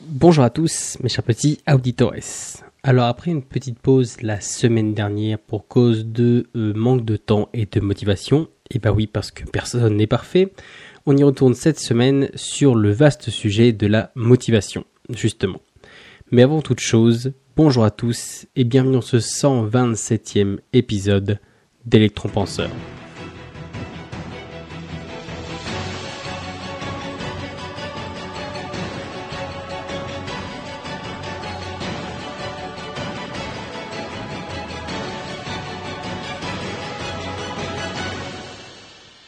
Bonjour à tous, mes chers petits auditores. Alors après une petite pause la semaine dernière pour cause de euh, manque de temps et de motivation, et bah oui parce que personne n'est parfait, on y retourne cette semaine sur le vaste sujet de la motivation, justement. Mais avant toute chose, bonjour à tous et bienvenue dans ce 127e épisode d'Electron Penseur.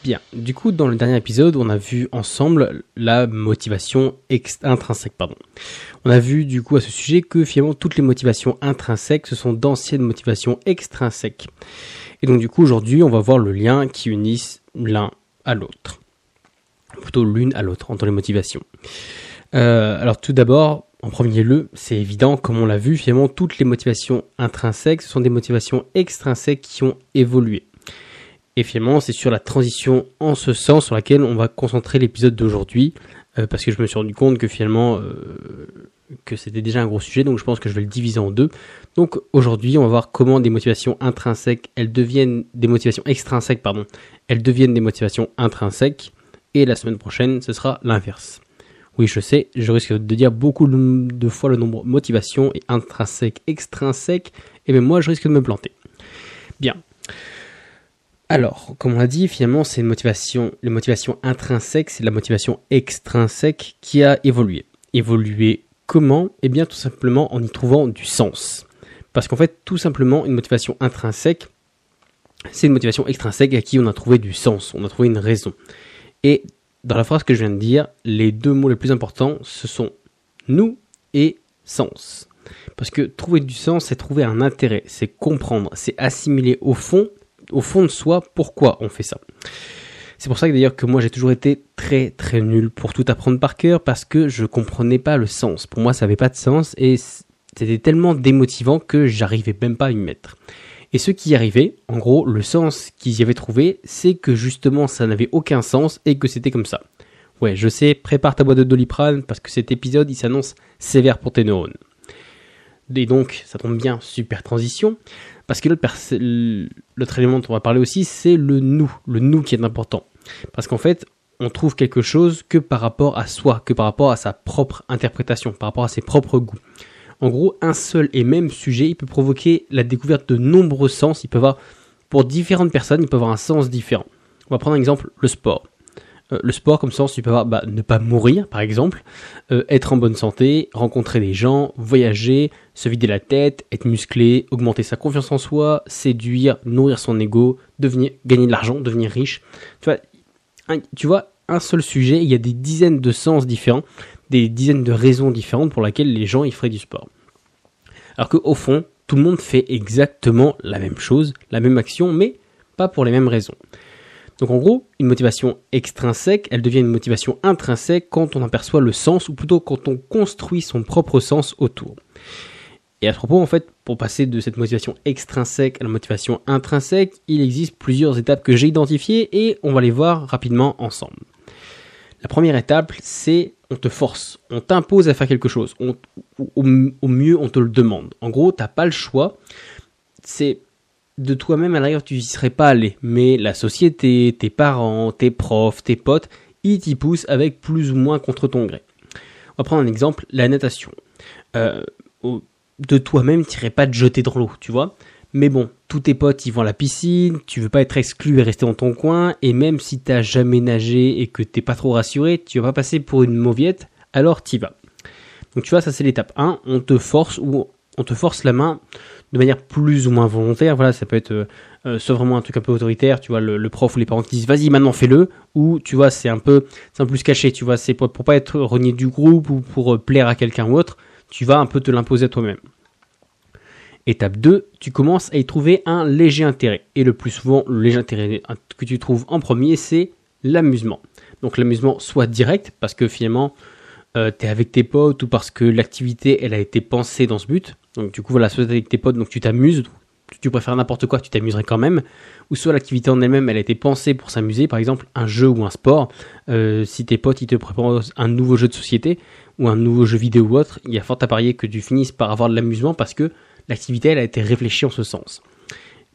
Bien, du coup, dans le dernier épisode, on a vu ensemble la motivation intrinsèque. Pardon. On a vu du coup à ce sujet que finalement toutes les motivations intrinsèques, ce sont d'anciennes motivations extrinsèques. Et donc du coup, aujourd'hui, on va voir le lien qui unissent l'un à l'autre. Plutôt l'une à l'autre, entre les motivations. Euh, alors tout d'abord, en premier lieu, c'est évident, comme on l'a vu, finalement, toutes les motivations intrinsèques, ce sont des motivations extrinsèques qui ont évolué. Et finalement, c'est sur la transition en ce sens sur laquelle on va concentrer l'épisode d'aujourd'hui, euh, parce que je me suis rendu compte que finalement, euh, que c'était déjà un gros sujet, donc je pense que je vais le diviser en deux. Donc aujourd'hui, on va voir comment des motivations intrinsèques, elles deviennent des motivations extrinsèques, pardon, elles deviennent des motivations intrinsèques, et la semaine prochaine, ce sera l'inverse. Oui, je sais, je risque de dire beaucoup de fois le nombre motivation et intrinsèque, extrinsèque, et même moi, je risque de me planter. Bien. Alors, comme on l'a dit, finalement, c'est une motivation, les motivations intrinsèques, c'est la motivation extrinsèque qui a évolué. Évolué comment? Eh bien, tout simplement en y trouvant du sens. Parce qu'en fait, tout simplement, une motivation intrinsèque, c'est une motivation extrinsèque à qui on a trouvé du sens, on a trouvé une raison. Et dans la phrase que je viens de dire, les deux mots les plus importants, ce sont nous et sens. Parce que trouver du sens, c'est trouver un intérêt, c'est comprendre, c'est assimiler au fond au fond de soi pourquoi on fait ça. C'est pour ça que d'ailleurs que moi j'ai toujours été très très nul pour tout apprendre par cœur parce que je comprenais pas le sens. Pour moi ça n'avait pas de sens et c'était tellement démotivant que j'arrivais même pas à y mettre. Et ceux qui y arrivaient, en gros, le sens qu'ils y avaient trouvé, c'est que justement ça n'avait aucun sens et que c'était comme ça. Ouais, je sais, prépare ta boîte de doliprane parce que cet épisode il s'annonce sévère pour tes neurones. Et donc, ça tombe bien, super transition. Parce que l'autre élément dont on va parler aussi, c'est le nous, le nous qui est important. Parce qu'en fait, on trouve quelque chose que par rapport à soi, que par rapport à sa propre interprétation, par rapport à ses propres goûts. En gros, un seul et même sujet, il peut provoquer la découverte de nombreux sens. Il peut avoir, pour différentes personnes, il peut avoir un sens différent. On va prendre un exemple, le sport. Euh, le sport comme sens, tu peux avoir bah, ne pas mourir, par exemple, euh, être en bonne santé, rencontrer des gens, voyager, se vider la tête, être musclé, augmenter sa confiance en soi, séduire, nourrir son ego, devenir, gagner de l'argent, devenir riche. Tu vois, un, tu vois, un seul sujet, il y a des dizaines de sens différents, des dizaines de raisons différentes pour lesquelles les gens y feraient du sport. Alors qu'au fond, tout le monde fait exactement la même chose, la même action, mais pas pour les mêmes raisons. Donc en gros, une motivation extrinsèque, elle devient une motivation intrinsèque quand on aperçoit le sens, ou plutôt quand on construit son propre sens autour. Et à ce propos, en fait, pour passer de cette motivation extrinsèque à la motivation intrinsèque, il existe plusieurs étapes que j'ai identifiées et on va les voir rapidement ensemble. La première étape, c'est on te force, on t'impose à faire quelque chose, au, mieux on te le demande. En gros, t'as pas le choix. C'est de toi-même, à l'arrière, tu n'y serais pas allé. Mais la société, tes parents, tes profs, tes potes, ils t'y poussent avec plus ou moins contre ton gré. On va prendre un exemple, la natation. Euh, de toi-même, tu n'irais pas te jeter dans l'eau, tu vois. Mais bon, tous tes potes, ils vont à la piscine, tu veux pas être exclu et rester dans ton coin, et même si t'as jamais nagé et que t'es pas trop rassuré, tu vas pas passer pour une mauviette, alors t'y vas. Donc tu vois, ça c'est l'étape 1, on te force ou on te force la main de manière plus ou moins volontaire. Voilà, ça peut être euh, euh, soit vraiment un truc un peu autoritaire, tu vois, le, prof ou les parents qui disent vas-y maintenant fais-le, ou tu vois c'est un peu un plus caché, tu vois, c'est pour, pour pas être renié du groupe ou pour euh, plaire à quelqu'un ou autre, tu vas un peu te l'imposer à toi-même. Étape 2, tu commences à y trouver un léger intérêt. Et le plus souvent, le léger intérêt que tu trouves en premier, c'est l'amusement. Donc l'amusement soit direct, parce que finalement, euh, tu es avec tes potes ou parce que l'activité, elle a été pensée dans ce but. Donc du coup, voilà, soit avec tes potes, donc tu t'amuses. Tu préfères n'importe quoi, tu t'amuserais quand même, ou soit l'activité en elle-même, elle a été pensée pour s'amuser, par exemple un jeu ou un sport. Euh, si tes potes ils te proposent un nouveau jeu de société ou un nouveau jeu vidéo ou autre, il y a fort à parier que tu finisses par avoir de l'amusement parce que l'activité elle a été réfléchie en ce sens.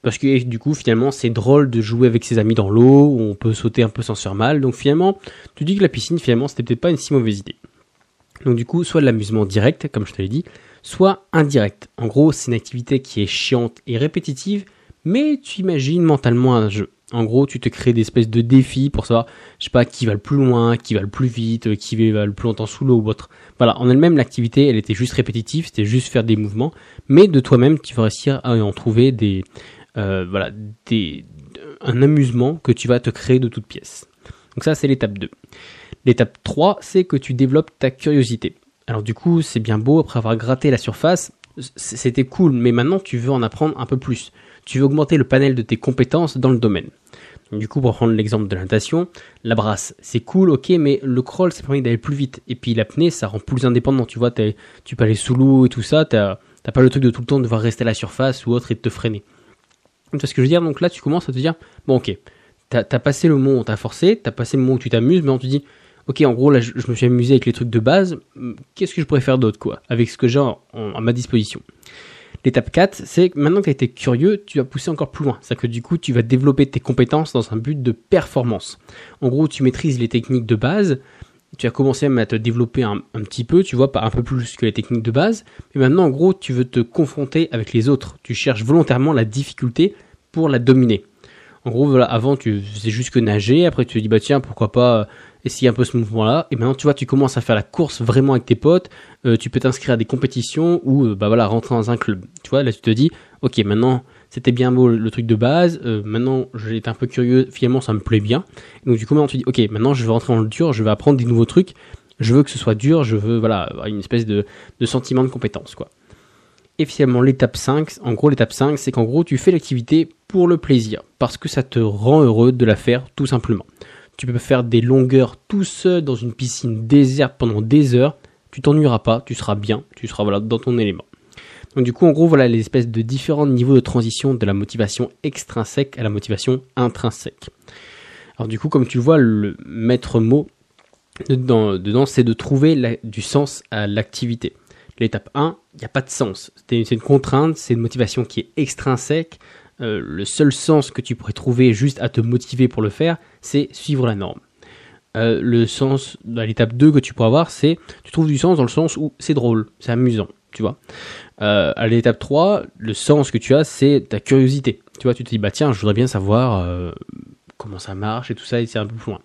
Parce que du coup finalement c'est drôle de jouer avec ses amis dans l'eau, on peut sauter un peu sans se faire mal, donc finalement tu dis que la piscine finalement c'était peut-être pas une si mauvaise idée. Donc du coup soit de l'amusement direct comme je te l'ai dit, soit indirect. En gros, c'est une activité qui est chiante et répétitive, mais tu imagines mentalement un jeu. En gros, tu te crées des espèces de défis pour savoir, je sais pas, qui va le plus loin, qui va le plus vite, qui va le plus longtemps sous l'eau ou autre. Voilà, en elle-même, l'activité, elle était juste répétitive, c'était juste faire des mouvements, mais de toi-même, tu vas réussir à en trouver des, euh, voilà, des, un amusement que tu vas te créer de toutes pièces. Donc ça, c'est l'étape 2. L'étape 3, c'est que tu développes ta curiosité. Alors du coup, c'est bien beau, après avoir gratté la surface, c'était cool, mais maintenant tu veux en apprendre un peu plus. Tu veux augmenter le panel de tes compétences dans le domaine. du coup, pour prendre l'exemple de la natation, la brasse, c'est cool, ok, mais le crawl, ça permet d'aller plus vite. Et puis l'apnée, ça rend plus indépendant. Tu vois, tu peux aller sous l'eau et tout ça, t'as pas le truc de tout le temps devoir rester à la surface ou autre et de te freiner. Tu vois ce que je veux dire? Donc là, tu commences à te dire, bon ok, t'as as passé le moment où t'as forcé, t'as passé le moment où tu t'amuses, mais on te dit, ok, en gros, là, je, me suis amusé avec les trucs de base, qu'est-ce que je pourrais faire d'autre, quoi, avec ce que j'ai à ma disposition? L'étape 4, c'est que maintenant que tu as été curieux, tu vas pousser encore plus loin. C'est-à-dire que du coup, tu vas développer tes compétences dans un but de performance. En gros, tu maîtrises les techniques de base, tu as commencé à te développer un, un, petit peu, tu vois, un peu plus que les techniques de base, mais maintenant, en gros, tu veux te confronter avec les autres. Tu cherches volontairement la difficulté pour la dominer. En gros, voilà, avant, tu faisais juste que nager, après, tu te dis, bah tiens, pourquoi pas essayer un peu ce mouvement-là. Et maintenant, tu vois, tu commences à faire la course vraiment avec tes potes. Euh, tu peux t'inscrire à des compétitions ou, euh, bah voilà, rentrer dans un club. Tu vois, là, tu te dis, ok, maintenant, c'était bien beau le, truc de base. Euh, maintenant, été un peu curieux. Finalement, ça me plaît bien. Donc, du coup, maintenant, tu dis, ok, maintenant, je vais rentrer dans le dur. Je vais apprendre des nouveaux trucs. Je veux que ce soit dur. Je veux, voilà, une espèce de, de sentiment de compétence, quoi. Et finalement, l'étape 5, en gros, l'étape 5, c'est qu'en gros, tu fais l'activité pour le plaisir, parce que ça te rend heureux de la faire, tout simplement. Tu peux faire des longueurs tout seul dans une piscine déserte pendant des heures. Tu t'ennuieras pas, tu seras bien, tu seras voilà dans ton élément. Donc du coup, en gros, voilà les espèces de différents niveaux de transition de la motivation extrinsèque à la motivation intrinsèque. Alors du coup, comme tu vois, le maître mot dedans, dedans c'est de trouver du sens à l'activité. L'étape 1, il n'y a pas de sens. C'est une contrainte, c'est une motivation qui est extrinsèque. Euh, le seul sens que tu pourrais trouver juste à te motiver pour le faire, c'est suivre la norme. Euh, le sens à l'étape 2 que tu pourras avoir, c'est tu trouves du sens dans le sens où c'est drôle, c'est amusant, tu vois. Euh, à l'étape 3, le sens que tu as, c'est ta curiosité. Tu vois, tu te dis, bah tiens, je voudrais bien savoir comment ça marche et tout ça, et c'est un peu plus loin.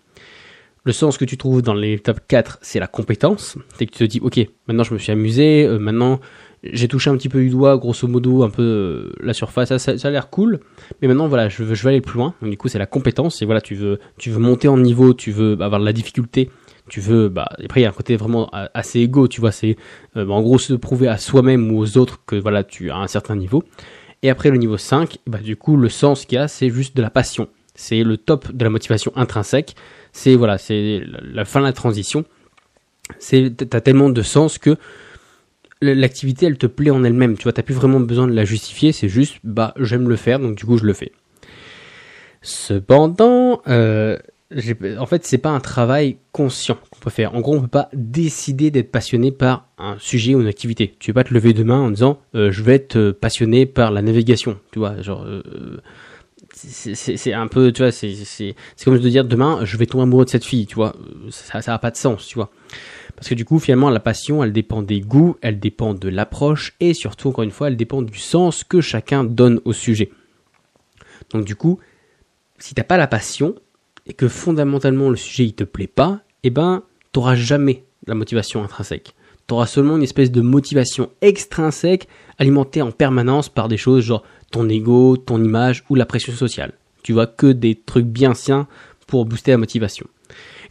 Le sens que tu trouves dans l'étape 4, c'est la compétence. C'est que tu te dis, ok, maintenant je me suis amusé, maintenant j'ai touché un petit peu du doigt, grosso modo, un peu euh, la surface. Ça, a l'air cool. Mais maintenant, voilà, je veux, je veux aller plus loin. Donc, du coup, c'est la compétence. Et voilà, tu veux, tu veux monter en niveau, tu veux avoir de la difficulté. Tu veux, bah, après, il y a un côté vraiment assez égo, tu vois. C'est, euh, en gros, se prouver à soi-même ou aux autres que, voilà, tu as un certain niveau. Et après, le niveau 5, bah, du coup, le sens qu'il y a, c'est juste de la passion. C'est le top de la motivation intrinsèque. C'est, voilà, c'est la fin de la transition. C'est, t'as tellement de sens que, l'activité elle te plaît en elle-même, tu vois, t'as plus vraiment besoin de la justifier, c'est juste bah j'aime le faire donc du coup je le fais. Cependant, euh, en fait c'est pas un travail conscient qu'on peut faire. En gros on peut pas décider d'être passionné par un sujet ou une activité. Tu vas pas te lever demain en disant euh, je vais être passionné par la navigation, tu vois, genre euh, c'est un peu, tu vois, c'est comme de dire demain je vais tomber amoureux de cette fille, tu vois, ça ça a pas de sens, tu vois. Parce que du coup, finalement, la passion, elle dépend des goûts, elle dépend de l'approche, et surtout, encore une fois, elle dépend du sens que chacun donne au sujet. Donc du coup, si t'as pas la passion, et que fondamentalement le sujet il te plaît pas, eh ben, t'auras jamais la motivation intrinsèque. T'auras seulement une espèce de motivation extrinsèque alimentée en permanence par des choses genre ton ego, ton image ou la pression sociale. Tu vois que des trucs bien siens pour booster la motivation.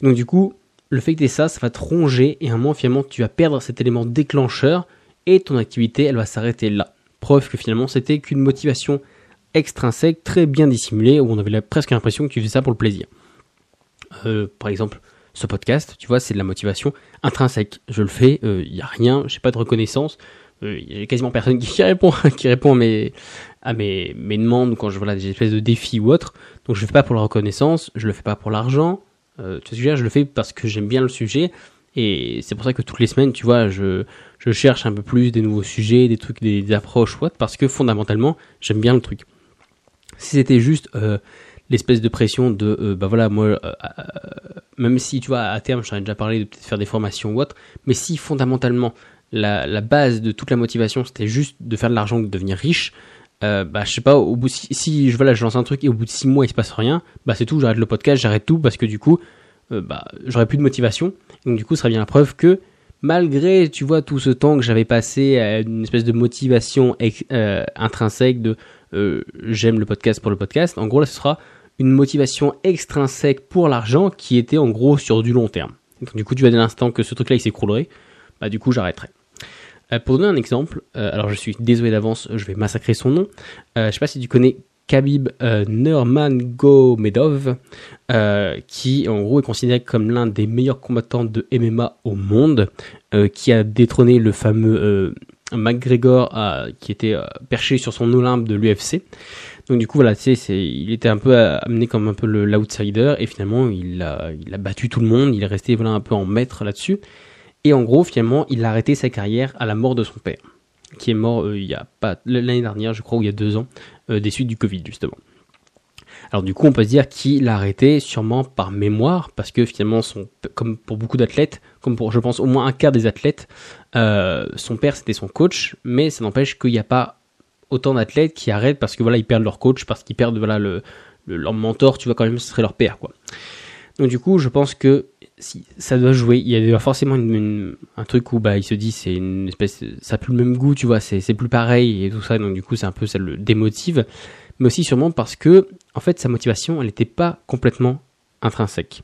donc du coup, le fait que tu ça, ça va te ronger et à un moment finalement tu vas perdre cet élément déclencheur et ton activité elle va s'arrêter là. Preuve que finalement c'était qu'une motivation extrinsèque très bien dissimulée où on avait presque l'impression que tu faisais ça pour le plaisir. Euh, par exemple, ce podcast, tu vois, c'est de la motivation intrinsèque. Je le fais, il euh, n'y a rien, j'ai pas de reconnaissance. Il euh, a quasiment personne qui répond, à mes demandes, quand je voilà des espèces de défis ou autres. Donc je le fais pas pour la reconnaissance, je le fais pas pour l'argent. Euh, tu vois, je le fais parce que j'aime bien le sujet. Et c'est pour ça que toutes les semaines, tu vois, je, je cherche un peu plus des nouveaux sujets, des trucs, des, approches ou autres, parce que fondamentalement, j'aime bien le truc. Si c'était juste euh, l'espèce de pression de, euh, bah voilà, moi, euh, même si, tu vois, à terme, j'en ai déjà parlé de peut-être faire des formations ou autre, mais si fondamentalement, la, la base de toute la motivation, c'était juste de faire de l'argent, de devenir riche, euh, bah je sais pas au bout si, je voilà je lance un truc et au bout de six mois il se passe rien bah c'est tout j'arrête le podcast j'arrête tout parce que du coup euh, bah j'aurais plus de motivation. Donc du coup ce serait bien la preuve que malgré tu vois tout ce temps que j'avais passé à une espèce de motivation euh, intrinsèque de j'aime le podcast pour le podcast en gros là ce sera une motivation extrinsèque pour l'argent qui était en gros sur du long terme. Donc du coup tu vois dès l'instant que ce truc là il s'écroulerait bah du coup j'arrêterai euh, pour donner un exemple, euh, alors je suis désolé d'avance, je vais massacrer son nom. Euh, je sais pas si tu connais Khabib Nurmagomedov, qui en gros est considéré comme l'un des meilleurs combattants de MMA au monde, qui a détrôné le fameux McGregor qui était perché sur son Olympe de l'UFC. Donc du coup voilà, sais, il était un peu amené comme un peu l'outsider et finalement il a, il a battu tout le monde, il est resté voilà un peu en maître là-dessus. Et en gros, finalement, il a arrêté sa carrière à la mort de son père, qui est mort euh, il y a pas l'année dernière, je crois, ou il y a deux ans, euh, des suites du Covid justement. Alors du coup, on peut se dire qu'il l'a arrêté sûrement par mémoire, parce que finalement, son, comme pour beaucoup d'athlètes, comme pour je pense au moins un quart des athlètes, euh, son père c'était son coach, mais ça n'empêche qu'il n'y a pas autant d'athlètes qui arrêtent parce que voilà ils perdent leur coach, parce qu'ils perdent voilà le, leur mentor, tu vois quand même ce serait leur père quoi. Donc du coup, je pense que si ça doit jouer, il y a forcément un truc où bah il se dit c'est une espèce, ça a plus le même goût, tu vois, c'est plus pareil et tout ça, donc du coup c'est un peu ça le démotive, mais aussi sûrement parce que en fait sa motivation elle n'était pas complètement intrinsèque,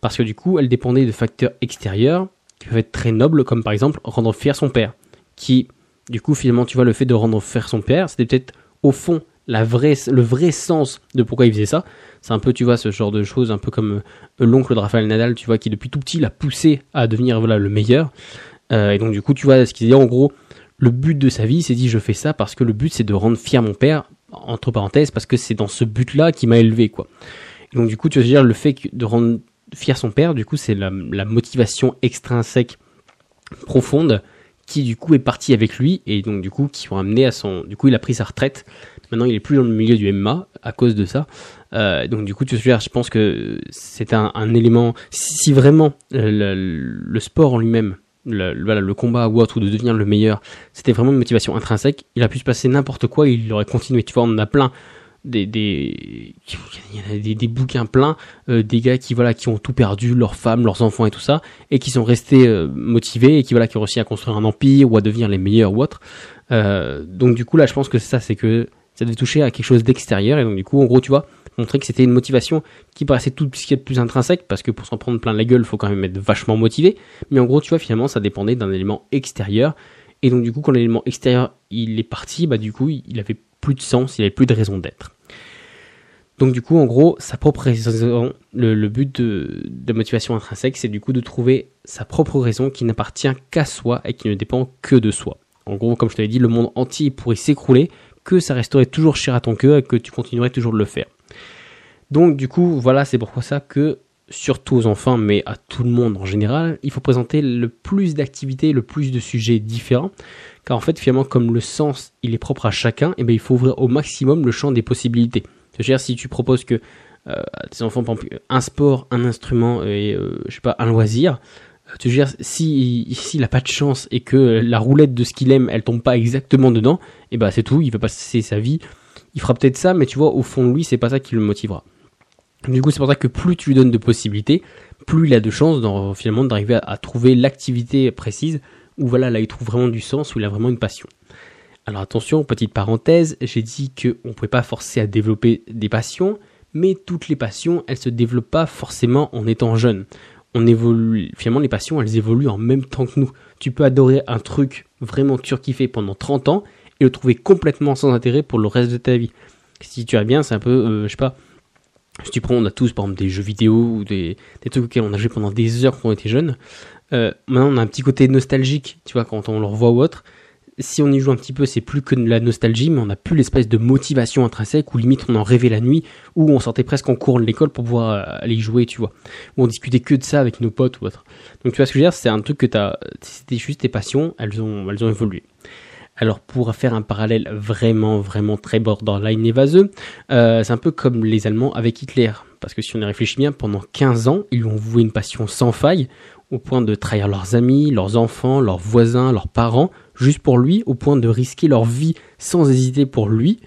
parce que du coup elle dépendait de facteurs extérieurs qui peuvent être très nobles, comme par exemple rendre fier son père, qui du coup finalement tu vois le fait de rendre fier son père, c'était peut-être au fond la vraie, le vrai sens de pourquoi il faisait ça. C'est un peu, tu vois, ce genre de choses, un peu comme euh, l'oncle de Rafael Nadal, tu vois, qui depuis tout petit l'a poussé à devenir voilà le meilleur. Euh, et donc du coup, tu vois, ce qu'il dit en gros, le but de sa vie, c'est dit je fais ça parce que le but c'est de rendre fier mon père, entre parenthèses, parce que c'est dans ce but-là qui m'a élevé, quoi. Et donc du coup, tu veux dire le fait de rendre fier son père, du coup, c'est la, la motivation extrinsèque profonde qui du coup est parti avec lui et donc du coup qui ont amené à son du coup il a pris sa retraite Maintenant, il est plus dans le milieu du MMA à cause de ça. Euh, donc du coup, tu je pense que c'est un, élément. Si, vraiment euh, le, sport en lui-même, le, le combat ou autre, ou de devenir le meilleur, c'était vraiment une motivation intrinsèque, il a pu se passer n'importe quoi, il aurait continué. Tu vois, on a plein. Des, des, bouquins pleins, euh, des gars qui voilà qui ont tout perdu, leurs femmes, leurs enfants et tout ça, et qui sont restés motivés et qui voilà qui ont réussi à construire un empire ou à devenir les meilleurs ou autre. donc du coup là, je pense que ça, c'est que ça devait toucher à quelque chose d'extérieur. Et donc du coup en gros tu vois montrer que c'était une motivation qui paraissait tout ce qui est plus intrinsèque parce que pour s'en prendre plein la gueule faut quand même être vachement motivé. Mais en gros tu vois finalement ça dépendait d'un élément extérieur. Et donc du coup quand l'élément extérieur il est parti bah du coup il avait plus de sens il avait plus de raison d'être. Donc du coup en gros sa propre raison le, but de, de motivation intrinsèque c'est du coup de trouver sa propre raison qui n'appartient qu'à soi et qui ne dépend que de soi. En gros comme je t'avais dit le monde entier pourrait s'écrouler que ça resterait toujours cher à ton cœur et que tu continuerais toujours de le faire. Donc du coup, voilà, c'est pourquoi ça que, surtout aux enfants, mais à tout le monde en général, il faut présenter le plus d'activités, le plus de sujets différents, car en fait, finalement, comme le sens, il est propre à chacun, et eh bien il faut ouvrir au maximum le champ des possibilités. C'est-à-dire, si tu proposes que euh, à tes enfants, un sport, un instrument et, euh, je sais pas, un loisir, tu veux dire, si s'il a pas de chance et que la roulette de ce qu'il aime, elle tombe pas exactement dedans, et eh ben c'est tout, il va passer sa vie. Il fera peut-être ça, mais tu vois, au fond de lui, c'est pas ça qui le motivera. Du coup, c'est pour ça que plus tu lui donnes de possibilités, plus il a de chances finalement d'arriver à, trouver l'activité précise où voilà, là il trouve vraiment du sens, où il a vraiment une passion. Alors attention, petite parenthèse, j'ai dit qu'on ne pouvait pas forcer à développer des passions, mais toutes les passions, elles se développent pas forcément en étant jeune on évolue, finalement les passions elles évoluent en même temps que nous. Tu peux adorer un truc vraiment surkiffé pendant 30 ans et le trouver complètement sans intérêt pour le reste de ta vie. Si tu as bien, c'est un peu, euh, je sais pas, si tu prends, on a tous par exemple des jeux vidéo ou des, trucs auxquels on a joué pendant des heures quand on était jeune. Euh, maintenant on a un petit côté nostalgique, tu vois, quand on le revoit ou autre. Si on y joue un petit peu, c'est plus que de la nostalgie, mais on n'a plus l'espèce de motivation intrinsèque où limite on en rêvait la nuit, où on sortait presque en cours de l'école pour pouvoir euh, aller y jouer, tu vois. Où on discutait que de ça avec nos potes ou autre. Donc tu vois ce que je veux dire, c'est un truc que t'as, c'était juste tes passions, elles ont, elles ont évolué. Alors pour faire un parallèle vraiment vraiment très borderline et vaseux, euh, c'est un peu comme les Allemands avec Hitler. Parce que si on y réfléchit bien, pendant 15 ans, ils lui ont voué une passion sans faille, au point de trahir leurs amis, leurs enfants, leurs voisins, leurs parents, juste pour lui, au point de risquer leur vie sans hésiter pour lui,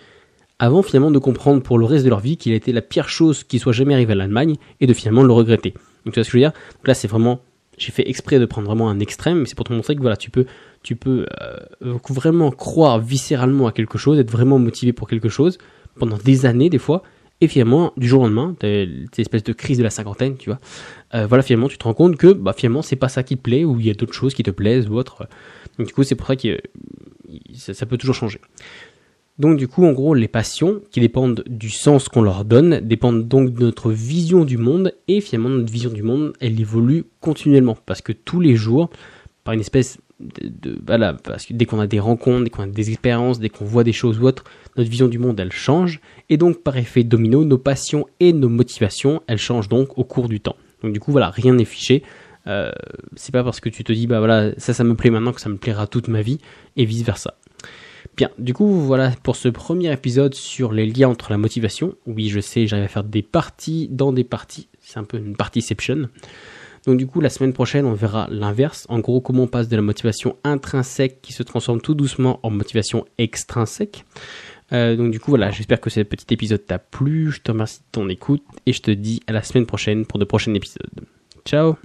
avant finalement de comprendre pour le reste de leur vie qu'il était la pire chose qui soit jamais arrivée à l'Allemagne, et de finalement le regretter. Donc tu vois ce que je veux dire? Donc là c'est vraiment j'ai fait exprès de prendre vraiment un extrême, mais c'est pour te montrer que voilà, tu peux, tu peux euh, vraiment croire viscéralement à quelque chose, être vraiment motivé pour quelque chose pendant des années des fois, et finalement du jour au lendemain, cette espèce de crise de la cinquantaine, tu vois, euh, voilà finalement tu te rends compte que bah finalement c'est pas ça qui te plaît ou il y a d'autres choses qui te plaisent ou autre. Du coup c'est pour ça que ça peut toujours changer. Donc du coup, en gros, les passions, qui dépendent du sens qu'on leur donne, dépendent donc de notre vision du monde, et finalement notre vision du monde, elle évolue continuellement, parce que tous les jours, par une espèce parce que dès qu'on a des rencontres, dès qu'on a des expériences, dès qu'on voit des choses ou autres, notre vision du monde, elle change, et donc par effet domino, nos passions et nos motivations, elles changent donc au cours du temps. Donc du coup, voilà, rien n'est fiché. Euh, c'est pas parce que tu te dis bah voilà ça ça me plaît maintenant que ça me plaira toute ma vie et vice versa. Bien, du coup, voilà pour ce premier épisode sur les liens entre la motivation. Oui, je sais, j'arrive à faire des parties dans des parties. C'est un peu une partyception. Donc du coup, la semaine prochaine, on verra l'inverse. En gros, comment on passe de la motivation intrinsèque qui se transforme tout doucement en motivation extrinsèque. Euh, donc du coup, voilà, j'espère que ce petit épisode t'a plu. Je te remercie de ton écoute et je te dis à la semaine prochaine pour de prochains épisodes. Ciao